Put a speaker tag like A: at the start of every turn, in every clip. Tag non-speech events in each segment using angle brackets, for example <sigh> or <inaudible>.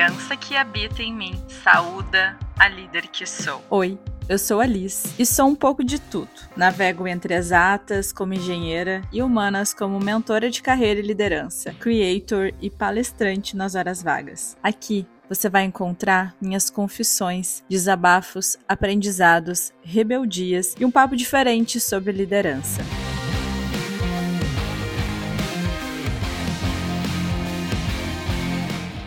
A: criança que habita em mim saúda a líder que sou.
B: Oi, eu sou Alice e sou um pouco de tudo. Navego entre exatas como engenheira e humanas como mentora de carreira e liderança, creator e palestrante nas horas vagas. Aqui você vai encontrar minhas confissões, desabafos, aprendizados, rebeldias e um papo diferente sobre liderança.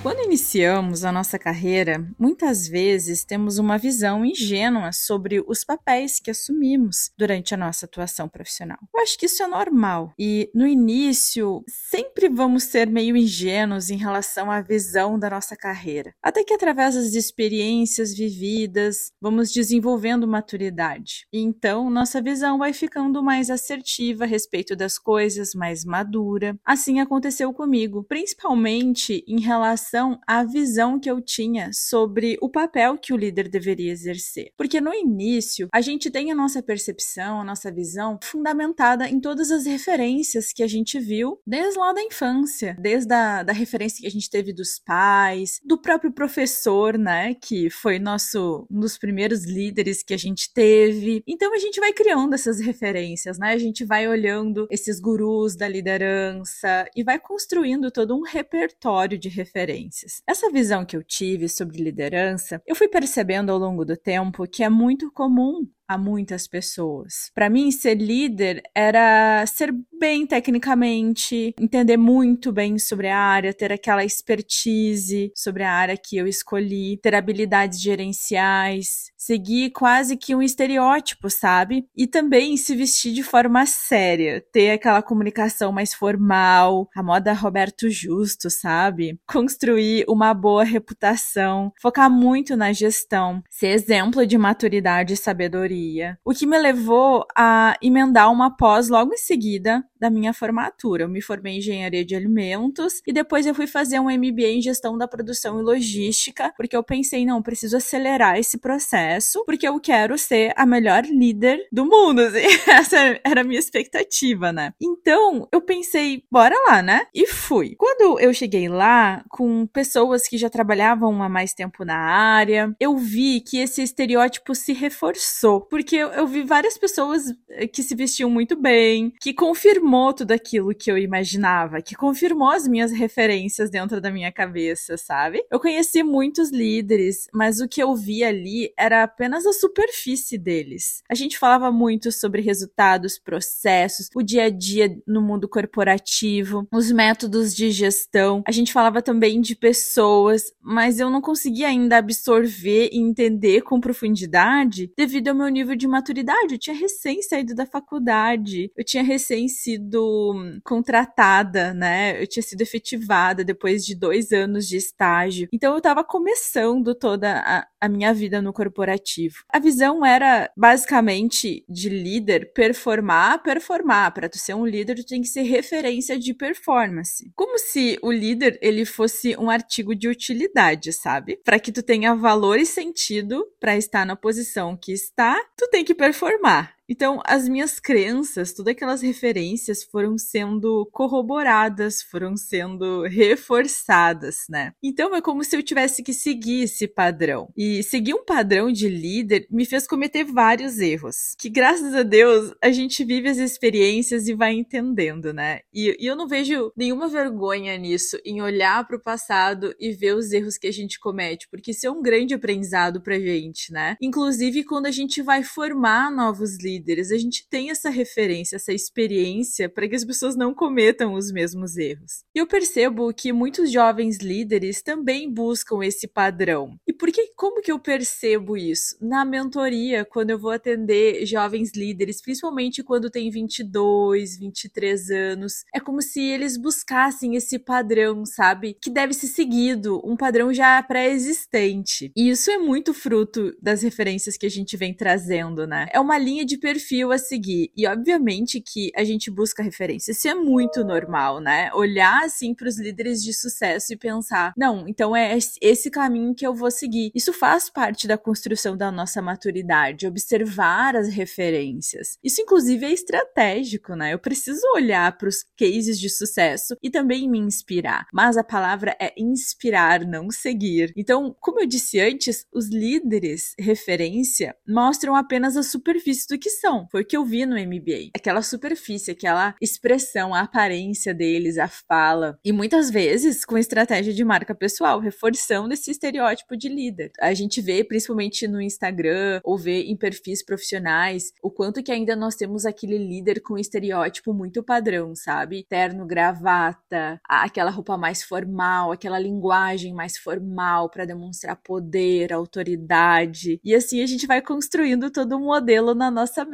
B: Quando iniciamos a nossa carreira, muitas vezes temos uma visão ingênua sobre os papéis que assumimos durante a nossa atuação profissional. Eu acho que isso é normal e no início sempre vamos ser meio ingênuos em relação à visão da nossa carreira, até que através das experiências vividas vamos desenvolvendo maturidade. E então nossa visão vai ficando mais assertiva a respeito das coisas, mais madura. Assim aconteceu comigo, principalmente em relação relação à visão que eu tinha sobre o papel que o líder deveria exercer. Porque no início, a gente tem a nossa percepção, a nossa visão fundamentada em todas as referências que a gente viu desde lá da infância, desde a da referência que a gente teve dos pais, do próprio professor, né, que foi nosso um dos primeiros líderes que a gente teve. Então a gente vai criando essas referências, né? A gente vai olhando esses gurus da liderança e vai construindo todo um repertório de referências Essa visão que eu tive sobre liderança, eu fui percebendo ao longo do tempo que é muito comum a muitas pessoas. Para mim, ser líder era ser bem tecnicamente, entender muito bem sobre a área, ter aquela expertise sobre a área que eu escolhi, ter habilidades gerenciais, seguir quase que um estereótipo, sabe? E também se vestir de forma séria, ter aquela comunicação mais formal, a moda Roberto Justo, sabe? Construir uma boa reputação, focar muito na gestão, ser exemplo de maturidade e sabedoria o que me levou a emendar uma pós logo em seguida da minha formatura. Eu me formei em engenharia de alimentos e depois eu fui fazer um MBA em gestão da produção e logística, porque eu pensei, não, preciso acelerar esse processo, porque eu quero ser a melhor líder do mundo. Assim. <laughs> Essa era a minha expectativa, né? Então, eu pensei, bora lá, né? E fui. Quando eu cheguei lá, com pessoas que já trabalhavam há mais tempo na área, eu vi que esse estereótipo se reforçou, porque eu, vi várias pessoas eh, que se vestiam muito bem, que confirmou tudo aquilo que eu imaginava, que confirmou as minhas referências dentro da minha cabeça, sabe? Eu conheci muitos líderes, mas o que eu vi ali era apenas a superfície deles. A gente falava muito sobre resultados, processos, o dia a dia no mundo corporativo, os métodos de gestão. A gente falava também de pessoas, mas eu não conseguia ainda absorver e entender com profundidade devido ao meu nível de maturidade. Eu tinha recém saído da faculdade, eu tinha recém sido sido contratada, né? Eu tinha sido efetivada depois de dois anos de estágio. Então eu estava começando toda a, a minha vida no corporativo. A visão era basicamente de líder performar, performar. Para tu ser um líder, tu tem que ser referência de performance. Como se o líder ele fosse um artigo de utilidade, sabe? Para que tu tenha valor e sentido para estar na posição que está, tu tem que performar. Então, as minhas crenças, todas aquelas referências foram sendo corroboradas, foram sendo reforçadas, né? Então, é como se eu tivesse que seguir esse padrão. E seguir um padrão de líder me fez cometer vários erros, que graças a Deus a gente vive as experiências e vai entendendo, né? E, e eu não vejo nenhuma vergonha nisso, em olhar para o passado e ver os erros que a gente comete, porque isso é um grande aprendizado pra gente, né? Inclusive quando a gente vai formar novos líderes líderes, a gente tem essa referência, essa experiência para que as pessoas não cometam os mesmos erros. E eu percebo que muitos jovens líderes também buscam esse padrão. E por que, como que eu percebo isso? Na mentoria, quando eu vou atender jovens líderes, principalmente quando tem 22, 23 anos, é como se eles buscassem esse padrão, sabe? Que deve ser seguido, um padrão já pré-existente. E isso é muito fruto das referências que a gente vem trazendo, né? É uma linha de perfil a seguir. E obviamente que a gente busca referência. Isso é muito normal, né? Olhar assim para os líderes de sucesso e pensar, não, então é esse caminho que eu vou seguir. Isso faz parte da construção da nossa maturidade, observar as referências. Isso inclusive é estratégico, né? Eu preciso olhar para os cases de sucesso e também me inspirar. Mas a palavra é inspirar, não seguir. Então, como eu disse antes, os líderes referência mostram apenas a superfície do que Foi o que eu vi no MBA. Aquela superfície, aquela expressão, a aparência deles, a fala. E muitas vezes com estratégia de marca pessoal, reforçando esse estereótipo de líder. A gente vê, principalmente no Instagram, ou vê em perfis profissionais, o quanto que ainda nós temos aquele líder com estereótipo muito padrão, sabe? Terno, gravata, aquela roupa mais formal, aquela linguagem mais formal para demonstrar poder, autoridade. E assim a gente vai construindo todo um modelo na nossa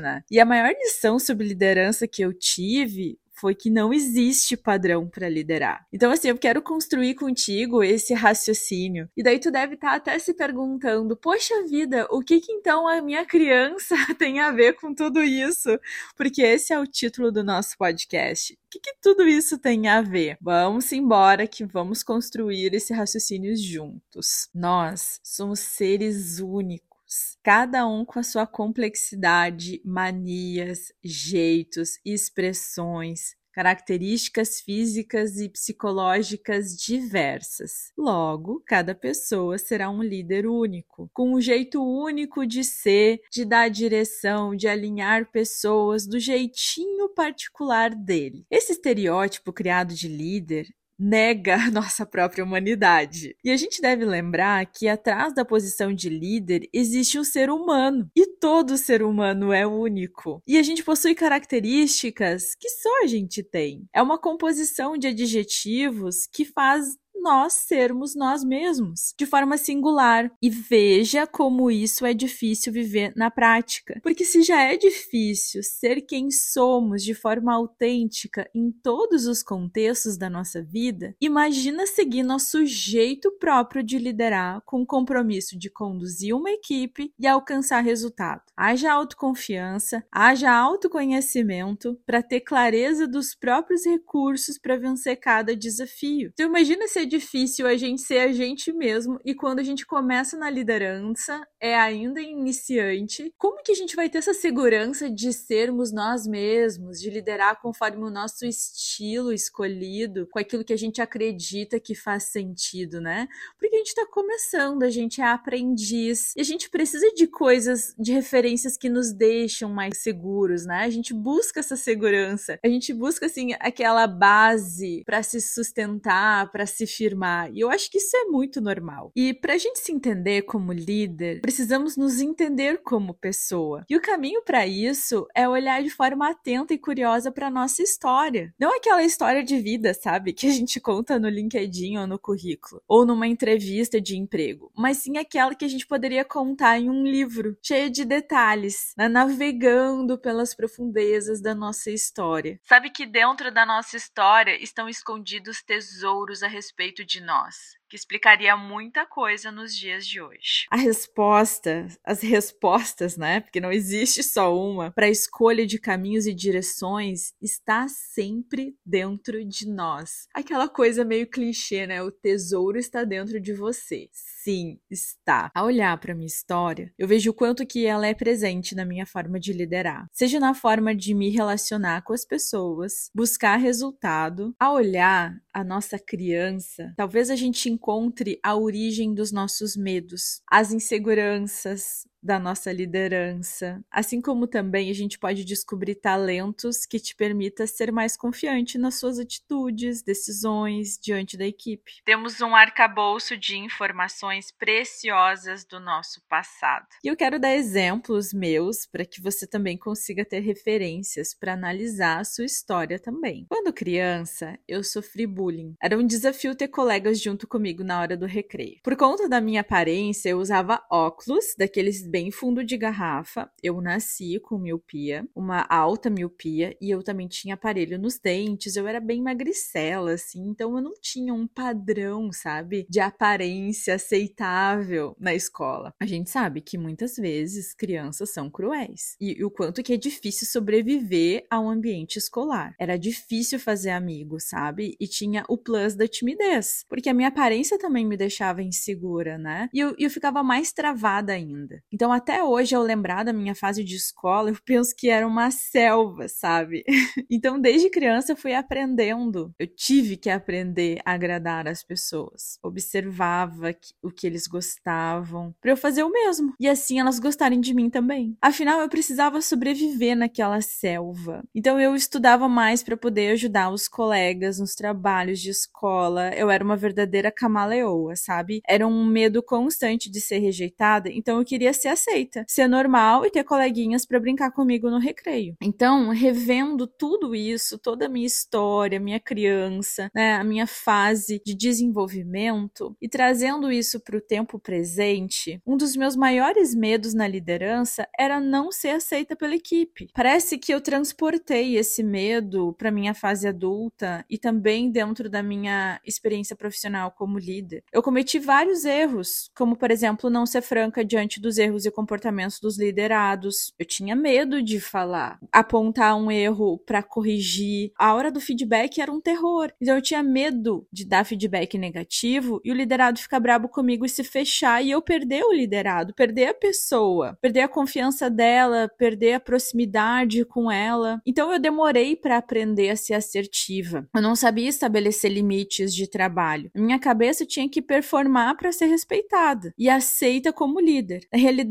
B: né? E a maior lição sobre liderança que eu tive foi que não existe padrão para liderar. Então, assim, eu quero construir contigo esse raciocínio. E daí tu deve estar tá até se perguntando: poxa vida, o que que então a minha criança <laughs> tem a ver com tudo isso? Porque esse é o título do nosso podcast. O que, que tudo isso tem a ver? Vamos embora que vamos construir esse raciocínio juntos. Nós somos seres únicos cada um com a sua complexidade, manias, jeitos, expressões, características físicas e psicológicas diversas. Logo, cada pessoa será um líder único, com um jeito único de ser, de dar direção, de alinhar pessoas do jeitinho particular dele. Esse estereótipo criado de líder nega nossa própria humanidade. E a gente deve lembrar que atrás da posição de líder existe um ser humano, e todo ser humano é único. E a gente possui características que só a gente tem. É uma composição de adjetivos que faz nós sermos nós mesmos, de forma singular. E veja como isso é difícil viver na prática. Porque se já é difícil ser quem somos de forma autêntica em todos os contextos da nossa vida, imagina seguir nosso jeito próprio de liderar com o compromisso de conduzir uma equipe e alcançar resultado. Haja autoconfiança, haja autoconhecimento para ter clareza dos próprios recursos para vencer cada desafio. Então imagina ser difícil a gente ser a gente mesmo e quando a gente começa na liderança, é ainda iniciante, como que a gente vai ter essa segurança de sermos nós mesmos, de liderar conforme o nosso estilo escolhido, com aquilo que a gente acredita que faz sentido, né? Porque a gente tá começando, a gente é aprendiz e a gente precisa de coisas, de referências que nos deixam mais seguros, né? A gente busca essa segurança, a gente busca assim aquela base para se sustentar, para se afirmar. E eu acho que isso é muito normal. E para a gente se entender como líder, precisamos nos entender como pessoa. E o caminho para isso é olhar de forma atenta e curiosa para nossa história. Não aquela história de vida, sabe, que a gente conta no LinkedIn ou no currículo, ou numa entrevista de emprego, mas sim aquela que a gente poderia contar em um livro, cheio de detalhes, né, navegando pelas profundezas da nossa história.
A: Sabe que dentro da nossa história estão escondidos tesouros a respeito respeito de nós que explicaria muita coisa nos dias de hoje.
B: A resposta, as respostas, né? Porque não existe só uma, para a escolha de caminhos e direções está sempre dentro de nós. Aquela coisa meio clichê, né? O tesouro está dentro de você. Sim, está. Ao olhar para minha história, eu vejo o quanto que ela é presente na minha forma de liderar, seja na forma de me relacionar com as pessoas, buscar resultado. Ao olhar a nossa criança, talvez a gente encontre a origem dos nossos medos, as inseguranças, da nossa liderança, assim como também a gente pode descobrir talentos que te permita ser mais confiante nas suas atitudes, decisões diante da equipe.
A: Temos um arcabouço de informações preciosas do nosso passado.
B: E eu quero dar exemplos meus para que você também consiga ter referências para analisar a sua história também. Quando criança, eu sofri bullying. Era um desafio ter colegas junto comigo na hora do recreio. Por conta da minha aparência, eu usava óculos daqueles bem fundo de garrafa. Eu nasci com miopia, uma alta miopia, e eu também tinha aparelho nos dentes. Eu era bem magricela, assim, então eu não tinha um padrão, sabe, de aparência aceitável na escola. A gente sabe que muitas vezes crianças são cruéis e, e o quanto que é difícil sobreviver a um ambiente escolar. Era difícil fazer amigos, sabe? E tinha o plus da timidez, porque a minha aparência também me deixava insegura, né? E eu, eu ficava mais travada ainda. Então, até hoje, ao lembrar da minha fase de escola, eu penso que era uma selva, sabe? <laughs> então, desde criança, eu fui aprendendo. Eu tive que aprender a agradar as pessoas. Observava o que eles gostavam, para eu fazer o mesmo. E assim elas gostarem de mim também. Afinal, eu precisava sobreviver naquela selva. Então, eu estudava mais para poder ajudar os colegas nos trabalhos de escola. Eu era uma verdadeira camaleoa, sabe? Era um medo constante de ser rejeitada, então eu queria ser aceita, ser normal e ter coleguinhas para brincar comigo no recreio. Então, revendo tudo isso, toda a minha história, minha criança, né, a minha fase de desenvolvimento e trazendo isso para o tempo presente, um dos meus maiores medos na liderança era não ser aceita pela equipe. Parece que eu transportei esse medo para minha fase adulta e também dentro da minha experiência profissional como líder. Eu cometi vários erros, como por exemplo, não ser franca diante dos erros e comportamentos dos liderados. Eu tinha medo de falar, apontar um erro para corrigir. A hora do feedback era um terror. Então eu tinha medo de dar feedback negativo e o liderado ficar brabo comigo e se fechar e eu perder o liderado, perder a pessoa, perder a confiança dela, perder a proximidade com ela. Então eu demorei para aprender a ser assertiva. Eu não sabia estabelecer limites de trabalho. minha cabeça tinha que performar para ser respeitada e aceita como líder. Na realidade,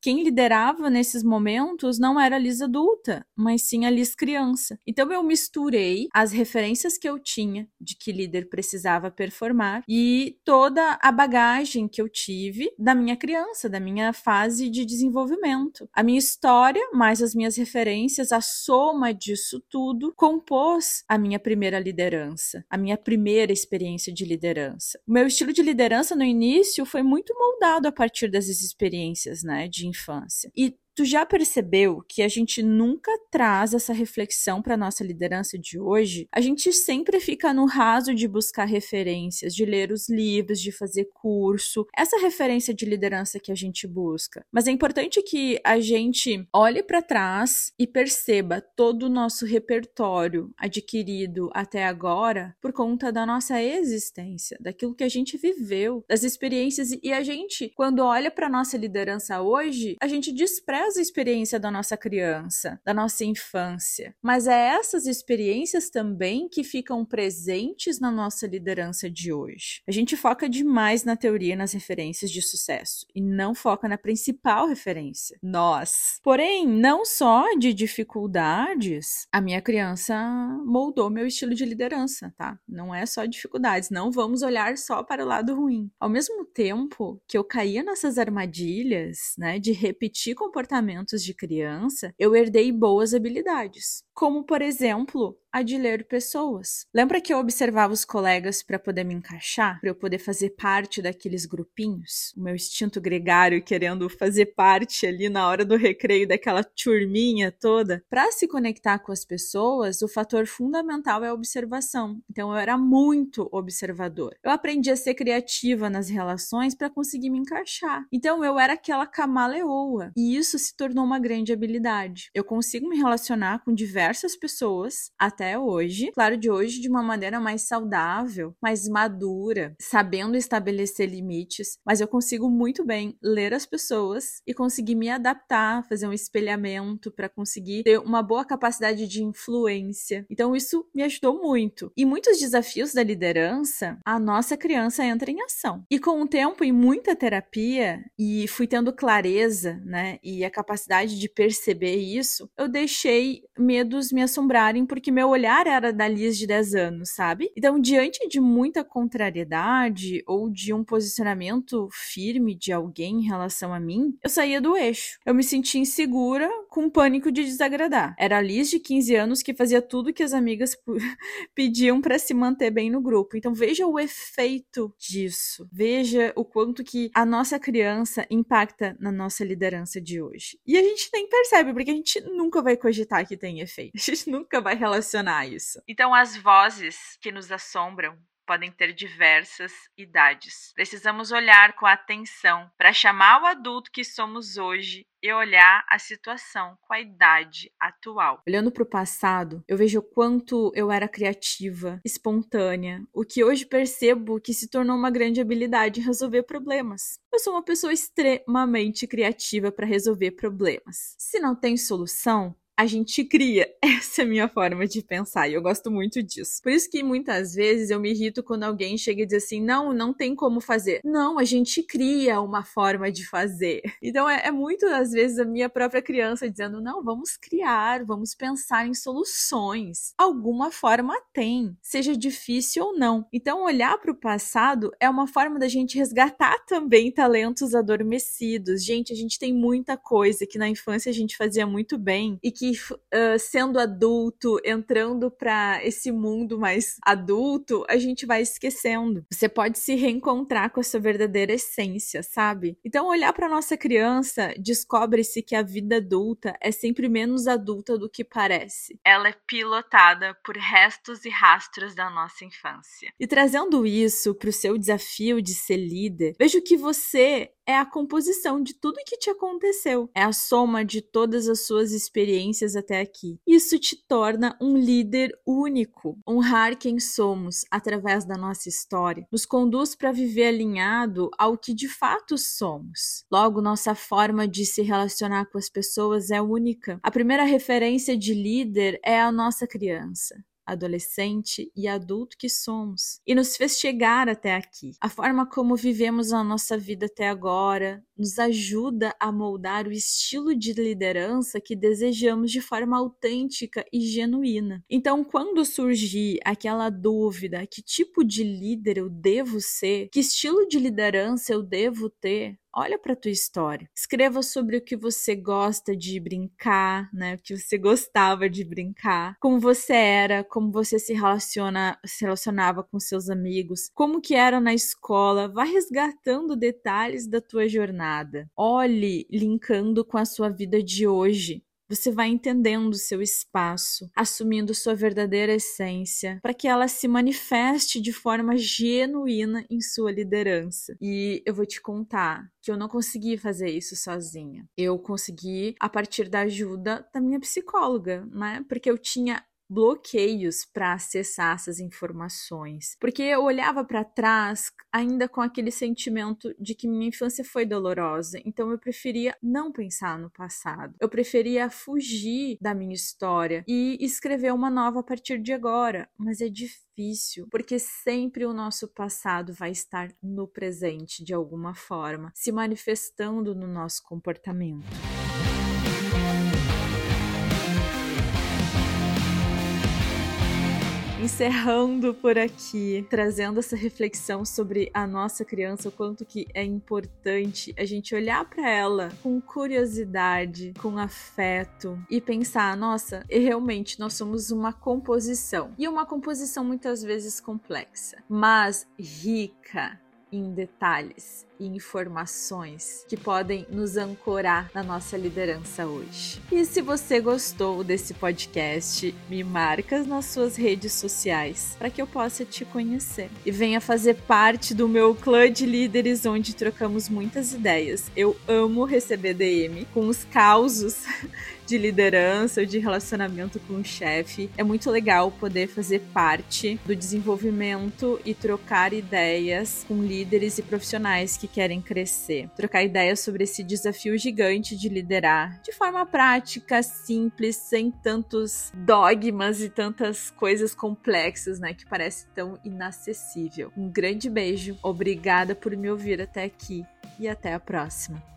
B: quem liderava nesses momentos não era a Liz adulta, mas sim a Liz criança. Então eu misturei as referências que eu tinha de que líder precisava performar e toda a bagagem que eu tive da minha criança, da minha fase de desenvolvimento. A minha história, mais as minhas referências, a soma disso tudo compôs a minha primeira liderança, a minha primeira experiência de liderança. O meu estilo de liderança no início foi muito moldado a partir dessas experiências, né, de infância. E Tu já percebeu que a gente nunca traz essa reflexão para nossa liderança de hoje? A gente sempre fica no raso de buscar referências, de ler os livros, de fazer curso, essa referência de liderança que a gente busca. Mas é importante que a gente olhe para trás e perceba todo o nosso repertório adquirido até agora por conta da nossa existência, daquilo que a gente viveu, das experiências e a gente, quando olha para nossa liderança hoje, a gente despreza a experiência da nossa criança, da nossa infância, mas é essas experiências também que ficam presentes na nossa liderança de hoje. A gente foca demais na teoria nas referências de sucesso e não foca na principal referência, nós. Porém, não só de dificuldades, a minha criança moldou meu estilo de liderança, tá? Não é só dificuldades, não vamos olhar só para o lado ruim. Ao mesmo tempo que eu caía nessas armadilhas, né, de repetir comportamentos comportamentos de criança, eu herdei boas habilidades, como por exemplo, a de ler pessoas. Lembra que eu observava os colegas para poder me encaixar, para eu poder fazer parte daqueles grupinhos? O meu instinto gregário querendo fazer parte ali na hora do recreio daquela turminha toda. Para se conectar com as pessoas, o fator fundamental é a observação. Então eu era muito observador. Eu aprendi a ser criativa nas relações para conseguir me encaixar. Então eu era aquela camaleoa e isso se tornou uma grande habilidade. Eu consigo me relacionar com diversas pessoas até hoje. Claro, de hoje de uma maneira mais saudável, mais madura, sabendo estabelecer limites, mas eu consigo muito bem ler as pessoas e conseguir me adaptar, fazer um espelhamento para conseguir ter uma boa capacidade de influência. Então isso me ajudou muito. E muitos desafios da liderança, a nossa criança entra em ação. E com o tempo e muita terapia e fui tendo clareza, né, e a capacidade de perceber isso, eu deixei medo medos me assombrarem porque meu olhar era da Liz de 10 anos, sabe? Então, diante de muita contrariedade ou de um posicionamento firme de alguém em relação a mim, eu saía do eixo. Eu me sentia insegura, com pânico de desagradar. Era a Liz de 15 anos que fazia tudo que as amigas <laughs> pediam para se manter bem no grupo. Então, veja o efeito disso. Veja o quanto que a nossa criança impacta na nossa liderança de hoje. E a gente nem percebe, porque a gente nunca vai cogitar que tem efeito. A gente nunca vai relacionar isso.
A: Então, as vozes que nos assombram podem ter diversas idades. Precisamos olhar com atenção para chamar o adulto que somos hoje e olhar a situação com a idade atual.
B: Olhando para o passado, eu vejo o quanto eu era criativa, espontânea, o que hoje percebo que se tornou uma grande habilidade em resolver problemas. Eu sou uma pessoa extremamente criativa para resolver problemas. Se não tem solução, a gente cria. <laughs> Essa é a minha forma de pensar e eu gosto muito disso. Por isso que muitas vezes eu me irrito quando alguém chega e diz assim: não, não tem como fazer. Não, a gente cria uma forma de fazer. Então é, é muito às vezes a minha própria criança dizendo: não, vamos criar, vamos pensar em soluções. Alguma forma tem, seja difícil ou não. Então olhar para o passado é uma forma da gente resgatar também talentos adormecidos. Gente, a gente tem muita coisa que na infância a gente fazia muito bem e que que uh, sendo adulto, entrando para esse mundo mais adulto, a gente vai esquecendo. Você pode se reencontrar com a sua verdadeira essência, sabe? Então, olhar para nossa criança, descobre-se que a vida adulta é sempre menos adulta do que parece.
A: Ela é pilotada por restos e rastros da nossa infância.
B: E trazendo isso para o seu desafio de ser líder, vejo que você é a composição de tudo que te aconteceu. É a soma de todas as suas experiências até aqui. Isso te torna um líder único. Honrar quem somos através da nossa história nos conduz para viver alinhado ao que de fato somos. Logo, nossa forma de se relacionar com as pessoas é única. A primeira referência de líder é a nossa criança adolescente e adulto que somos e nos fez chegar até aqui. A forma como vivemos a nossa vida até agora nos ajuda a moldar o estilo de liderança que desejamos de forma autêntica e genuína. Então, quando surgir aquela dúvida, que tipo de líder eu devo ser, que estilo de liderança eu devo ter, olha para tua história. Escreva sobre o que você gosta de brincar, né? O que você <laughs> gostava de brincar, como você era, como você se relaciona, se relacionava com seus amigos, como que era na escola. Vá resgatando detalhes da tua jornada. Olhe linkando com a sua vida de hoje. Você vai entendendo seu espaço, assumindo sua verdadeira essência, para que ela se manifeste de forma genuína em sua liderança. E eu vou te contar que eu não consegui fazer isso sozinha. Eu consegui a partir da ajuda da minha psicóloga, né? Porque eu tinha bloqueios para acessar essas informações, porque eu olhava para trás ainda com aquele sentimento de que minha infância foi dolorosa, então eu preferia não pensar no passado. Eu preferia fugir da minha história e escrever uma nova a partir de agora, mas é difícil, porque sempre o nosso passado vai estar no presente de alguma forma, se manifestando no nosso comportamento. Encerrando por aqui, trazendo essa reflexão sobre a nossa criança, o quanto que é importante a gente olhar para ela com curiosidade, com afeto e pensar, nossa, realmente nós somos uma composição. E uma composição muitas vezes complexa, mas rica em detalhes e informações que podem nos ancorar na nossa liderança hoje. E se você gostou desse podcast, me marca nas suas redes sociais para que eu possa te conhecer e venha fazer parte do meu clã de líderes onde trocamos muitas ideias. Eu amo receber DM com os causos <laughs> de liderança ou de relacionamento com o chefe. É muito legal poder fazer parte do desenvolvimento e trocar ideias com líderes e profissionais que que querem crescer. Trocar ideias sobre esse desafio gigante de liderar de forma prática, simples, sem tantos dogmas e tantas coisas complexas, né, que parece tão inacessível. Um grande beijo, obrigada por me ouvir até aqui e até a próxima.